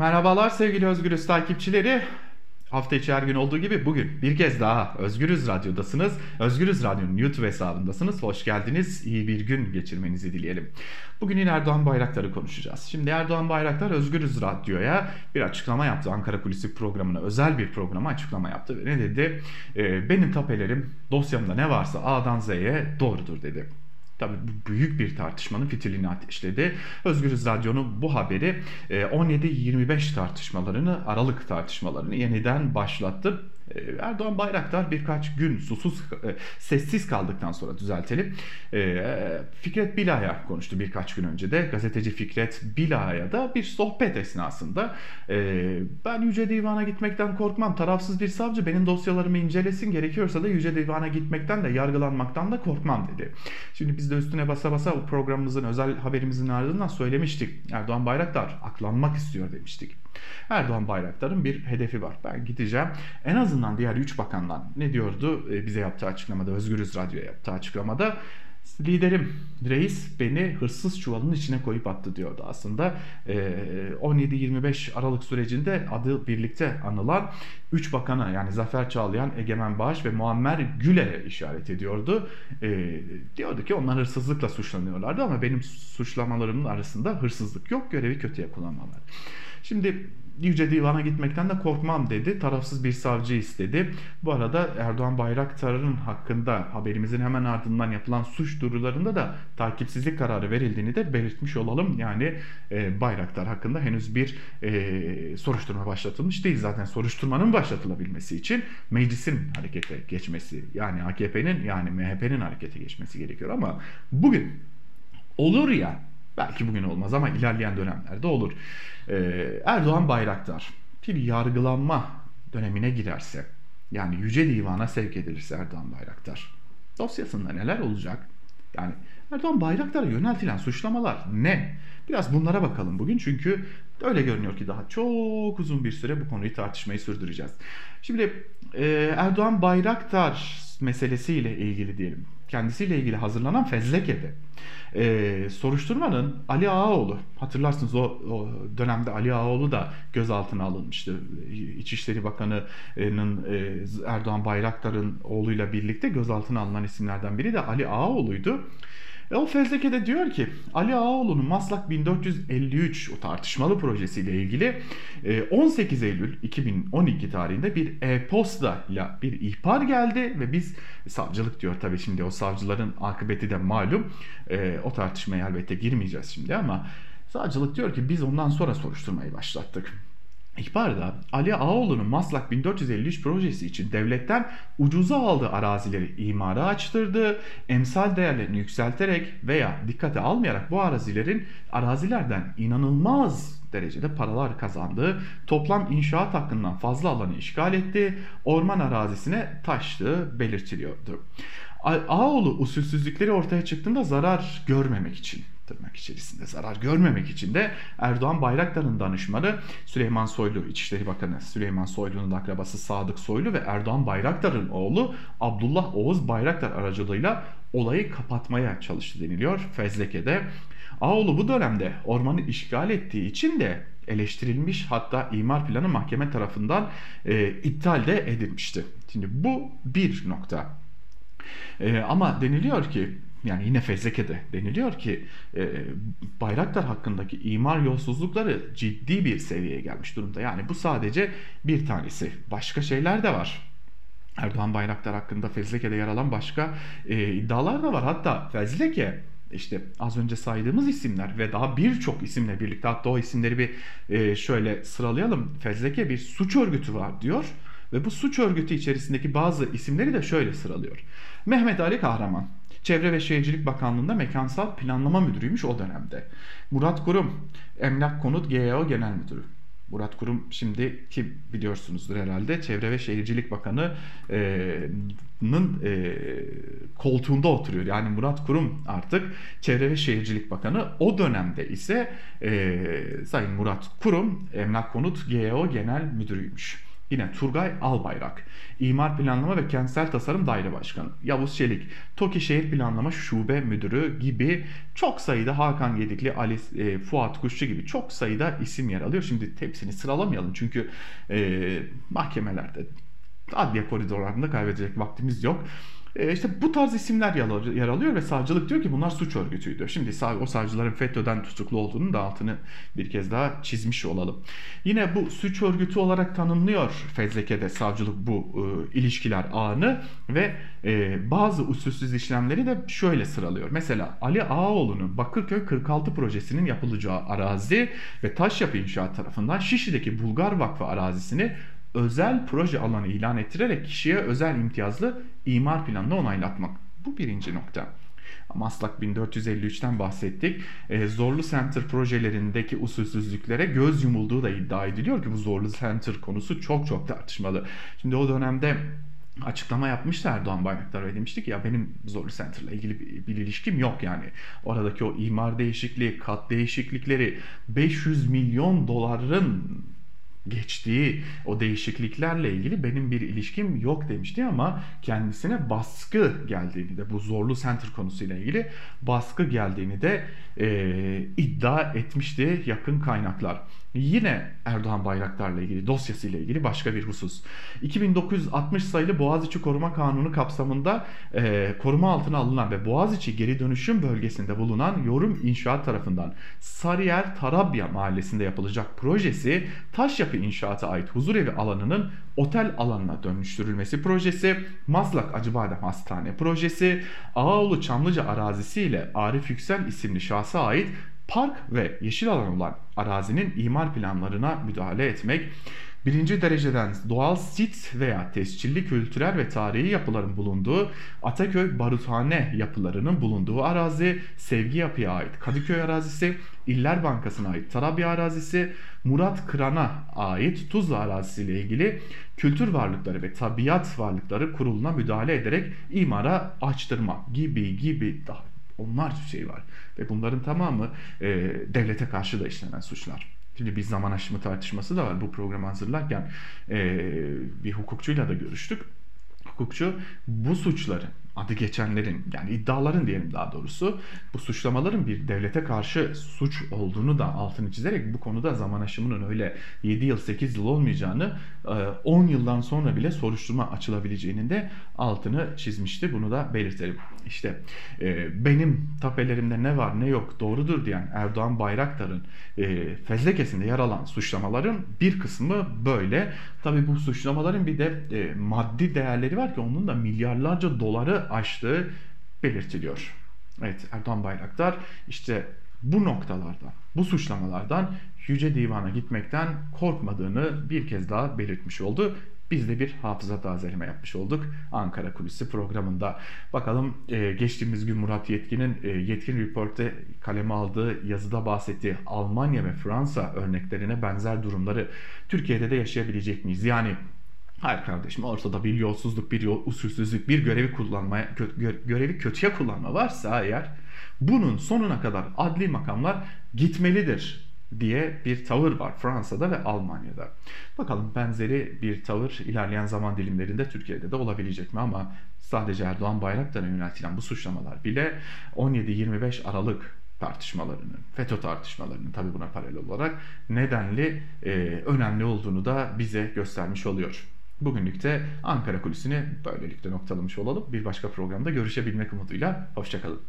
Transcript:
Merhabalar sevgili Özgürüz takipçileri. Hafta içi her gün olduğu gibi bugün bir kez daha Özgürüz Radyo'dasınız. Özgürüz Radyo'nun YouTube hesabındasınız. Hoş geldiniz. İyi bir gün geçirmenizi dileyelim. Bugün yine Erdoğan Bayraktar'ı konuşacağız. Şimdi Erdoğan Bayraktar Özgürüz Radyo'ya bir açıklama yaptı. Ankara Kulisi programına özel bir programa açıklama yaptı. Ve ne dedi? E, benim tapelerim dosyamda ne varsa A'dan Z'ye doğrudur dedi. Tabii büyük bir tartışmanın fitilini ateşledi. Özgürüz Radyo'nun bu haberi 17-25 e, tartışmalarını, Aralık tartışmalarını yeniden başlattı. Ee, Erdoğan Bayraktar birkaç gün susuz, e, sessiz kaldıktan sonra düzeltelim. Ee, Fikret Bila'ya konuştu birkaç gün önce de. Gazeteci Fikret Bila'ya da bir sohbet esnasında ee, ben Yüce Divan'a gitmekten korkmam. Tarafsız bir savcı benim dosyalarımı incelesin. Gerekiyorsa da Yüce Divan'a gitmekten de yargılanmaktan da korkmam dedi. Şimdi biz de üstüne basa basa bu programımızın özel haberimizin ardından söylemiştik. Erdoğan Bayraktar aklanmak istiyor demiştik. Erdoğan Bayraktar'ın bir hedefi var. Ben gideceğim. En azından diğer 3 bakandan ne diyordu e, bize yaptığı açıklamada, Özgürüz Radyo'ya yaptığı açıklamada liderim reis beni hırsız çuvalının içine koyup attı diyordu aslında. 17-25 Aralık sürecinde adı birlikte anılan 3 bakana yani Zafer Çağlayan, Egemen Bağış ve Muammer Güler'e işaret ediyordu. Diyordu ki onlar hırsızlıkla suçlanıyorlardı ama benim suçlamalarımın arasında hırsızlık yok görevi kötüye kullanmalar. Şimdi Yüce Divan'a gitmekten de korkmam dedi. Tarafsız bir savcı istedi. Bu arada Erdoğan Bayraktar'ın hakkında haberimizin hemen ardından yapılan suç duyurularında da takipsizlik kararı verildiğini de belirtmiş olalım. Yani e, Bayraktar hakkında henüz bir e, soruşturma başlatılmış değil. Zaten soruşturmanın başlatılabilmesi için meclisin harekete geçmesi yani AKP'nin yani MHP'nin harekete geçmesi gerekiyor ama bugün olur ya belki bugün olmaz ama ilerleyen dönemlerde olur ee, Erdoğan Bayraktar bir yargılanma dönemine girerse yani Yüce Divan'a sevk edilirse Erdoğan Bayraktar dosyasında neler olacak? Yani Erdoğan Bayraktar'a yöneltilen suçlamalar ne? Biraz bunlara bakalım bugün çünkü öyle görünüyor ki daha çok uzun bir süre bu konuyu tartışmayı sürdüreceğiz. Şimdi e, Erdoğan Bayraktar meselesiyle ilgili diyelim kendisiyle ilgili hazırlanan fezlekede e, soruşturmanın Ali Ağaoğlu hatırlarsınız o, o dönemde Ali Ağaoğlu da gözaltına alınmıştı. İçişleri Bakanı'nın e, Erdoğan Bayraktar'ın oğluyla birlikte gözaltına alınan isimlerden biri de Ali Ağaoğlu'ydu. E o fezlekede diyor ki Ali Ağaoğlu'nun Maslak 1453 o tartışmalı projesiyle ilgili 18 e, Eylül 2012 tarihinde bir e-posta ile bir ihbar geldi ve biz savcılık diyor tabii şimdi o savcıların akıbeti de malum e, o tartışmaya elbette girmeyeceğiz şimdi ama savcılık diyor ki biz ondan sonra soruşturmayı başlattık. İhbarda Ali Ağoğlu'nun Maslak 1453 projesi için devletten ucuza aldığı arazileri imara açtırdığı, emsal değerlerini yükselterek veya dikkate almayarak bu arazilerin arazilerden inanılmaz derecede paralar kazandığı, toplam inşaat hakkından fazla alanı işgal etti, orman arazisine taştığı belirtiliyordu. Ağoğlu usulsüzlükleri ortaya çıktığında zarar görmemek için tırnak içerisinde zarar görmemek için de Erdoğan Bayraktar'ın danışmanı Süleyman Soylu, İçişleri Bakanı Süleyman Soylu'nun akrabası Sadık Soylu ve Erdoğan Bayraktar'ın oğlu Abdullah Oğuz Bayraktar aracılığıyla olayı kapatmaya çalıştı deniliyor Fezleke'de. Ağoğlu bu dönemde ormanı işgal ettiği için de eleştirilmiş hatta imar planı mahkeme tarafından e, iptal de edilmişti. Şimdi bu bir nokta. E, ama deniliyor ki yani yine fezlekede deniliyor ki e, Bayraktar hakkındaki imar yolsuzlukları ciddi bir seviyeye gelmiş durumda. Yani bu sadece bir tanesi. Başka şeyler de var. Erdoğan Bayraktar hakkında fezlekede yer alan başka e, iddialar da var. Hatta fezleke işte az önce saydığımız isimler ve daha birçok isimle birlikte hatta o isimleri bir e, şöyle sıralayalım. Fezleke bir suç örgütü var diyor ve bu suç örgütü içerisindeki bazı isimleri de şöyle sıralıyor. Mehmet Ali Kahraman, Çevre ve Şehircilik Bakanlığı'nda mekansal planlama müdürüymüş o dönemde. Murat Kurum, Emlak Konut GEO Genel Müdürü. Murat Kurum şimdi ki biliyorsunuzdur herhalde Çevre ve Şehircilik Bakanı'nın e, koltuğunda oturuyor. Yani Murat Kurum artık Çevre ve Şehircilik Bakanı. O dönemde ise e, Sayın Murat Kurum Emlak Konut GEO Genel Müdürüymüş. Yine Turgay Albayrak, İmar Planlama ve Kentsel Tasarım Daire Başkanı, Yavuz Çelik, TOKİ Şehir Planlama Şube Müdürü gibi çok sayıda Hakan Gedikli, Ali e, Fuat Kuşçu gibi çok sayıda isim yer alıyor. Şimdi hepsini sıralamayalım çünkü e, mahkemelerde, adliye koridorlarında kaybedecek vaktimiz yok. E, işte bu tarz isimler yer alıyor ve savcılık diyor ki bunlar suç örgütüydü. Şimdi o savcıların FETÖ'den tutuklu olduğunu da altını bir kez daha çizmiş olalım. Yine bu suç örgütü olarak tanımlıyor fezlekede savcılık bu e, ilişkiler ağını ve e, bazı usulsüz işlemleri de şöyle sıralıyor. Mesela Ali Ağaoğlu'nun Bakırköy 46 projesinin yapılacağı arazi ve taş yapı inşaat tarafından Şişli'deki Bulgar Vakfı arazisini özel proje alanı ilan ettirerek kişiye özel imtiyazlı imar planını onaylatmak. Bu birinci nokta. Maslak 1453'ten bahsettik. E, zorlu center projelerindeki usulsüzlüklere göz yumulduğu da iddia ediliyor ki bu zorlu center konusu çok çok tartışmalı. Şimdi o dönemde açıklama yapmıştı Erdoğan Bayraktar ve demiştik ya benim Zorlu Center'la ilgili bir, bir ilişkim yok yani. Oradaki o imar değişikliği, kat değişiklikleri 500 milyon doların geçtiği o değişikliklerle ilgili benim bir ilişkim yok demişti ama kendisine baskı geldiğini de bu zorlu center konusuyla ilgili baskı geldiğini de e, iddia etmişti yakın kaynaklar. Yine Erdoğan Bayraktar'la ilgili dosyasıyla ilgili başka bir husus. 2960 sayılı Boğaziçi Koruma Kanunu kapsamında e, koruma altına alınan ve Boğaziçi geri dönüşüm bölgesinde bulunan yorum inşaat tarafından Sarıyer Tarabya mahallesinde yapılacak projesi taş yapı inşaata ait huzurevi alanının otel alanına dönüştürülmesi projesi, Maslak Acıbadem Hastane projesi, Ağaoğlu Çamlıca arazisi ile Arif Yüksel isimli şahsa ait park ve yeşil alan olan arazinin imar planlarına müdahale etmek, birinci dereceden doğal sit veya tescilli kültürel ve tarihi yapıların bulunduğu Ataköy Baruthane yapılarının bulunduğu arazi, Sevgi Yapı'ya ait Kadıköy arazisi, İller Bankası'na ait Tarabya arazisi, Murat Kıran'a ait Tuzla arazisi ile ilgili kültür varlıkları ve tabiat varlıkları kuruluna müdahale ederek imara açtırma gibi gibi daha onlarca şey var. Ve bunların tamamı e, devlete karşı da işlenen suçlar. Şimdi bir zaman aşımı tartışması da var bu programı hazırlarken e, bir hukukçuyla da görüştük. Hukukçu bu suçları adı geçenlerin yani iddiaların diyelim daha doğrusu bu suçlamaların bir devlete karşı suç olduğunu da altını çizerek bu konuda zaman aşımının öyle 7 yıl 8 yıl olmayacağını 10 e, yıldan sonra bile soruşturma açılabileceğinin de altını çizmişti. Bunu da belirtelim. İşte e, benim tapelerimde ne var ne yok doğrudur diyen Erdoğan Bayraktar'ın e, fezlekesinde yer alan suçlamaların bir kısmı böyle. Tabi bu suçlamaların bir de maddi değerleri var ki onun da milyarlarca doları aştığı belirtiliyor. Evet Erdoğan Bayraktar işte bu noktalardan, bu suçlamalardan Yüce Divan'a gitmekten korkmadığını bir kez daha belirtmiş oldu. Biz de bir hafıza tazeleme yapmış olduk Ankara Kulisi programında. Bakalım e, geçtiğimiz gün Murat Yetkin'in e, Yetkin Report'te kaleme aldığı yazıda bahsettiği Almanya ve Fransa örneklerine benzer durumları Türkiye'de de yaşayabilecek miyiz? Yani Hayır kardeşim ortada bir yolsuzluk, bir yol usulsüzlük, bir görevi kullanmaya görevi kötüye kullanma varsa eğer bunun sonuna kadar adli makamlar gitmelidir diye bir tavır var Fransa'da ve Almanya'da. Bakalım benzeri bir tavır ilerleyen zaman dilimlerinde Türkiye'de de olabilecek mi ama sadece Erdoğan Bayraktar'a yöneltilen bu suçlamalar bile 17-25 Aralık tartışmalarının, FETÖ tartışmalarının tabi buna paralel olarak nedenli, e, önemli olduğunu da bize göstermiş oluyor. Bugünlük de Ankara Kulisi'ni böylelikle noktalamış olalım. Bir başka programda görüşebilmek umuduyla. Hoşçakalın.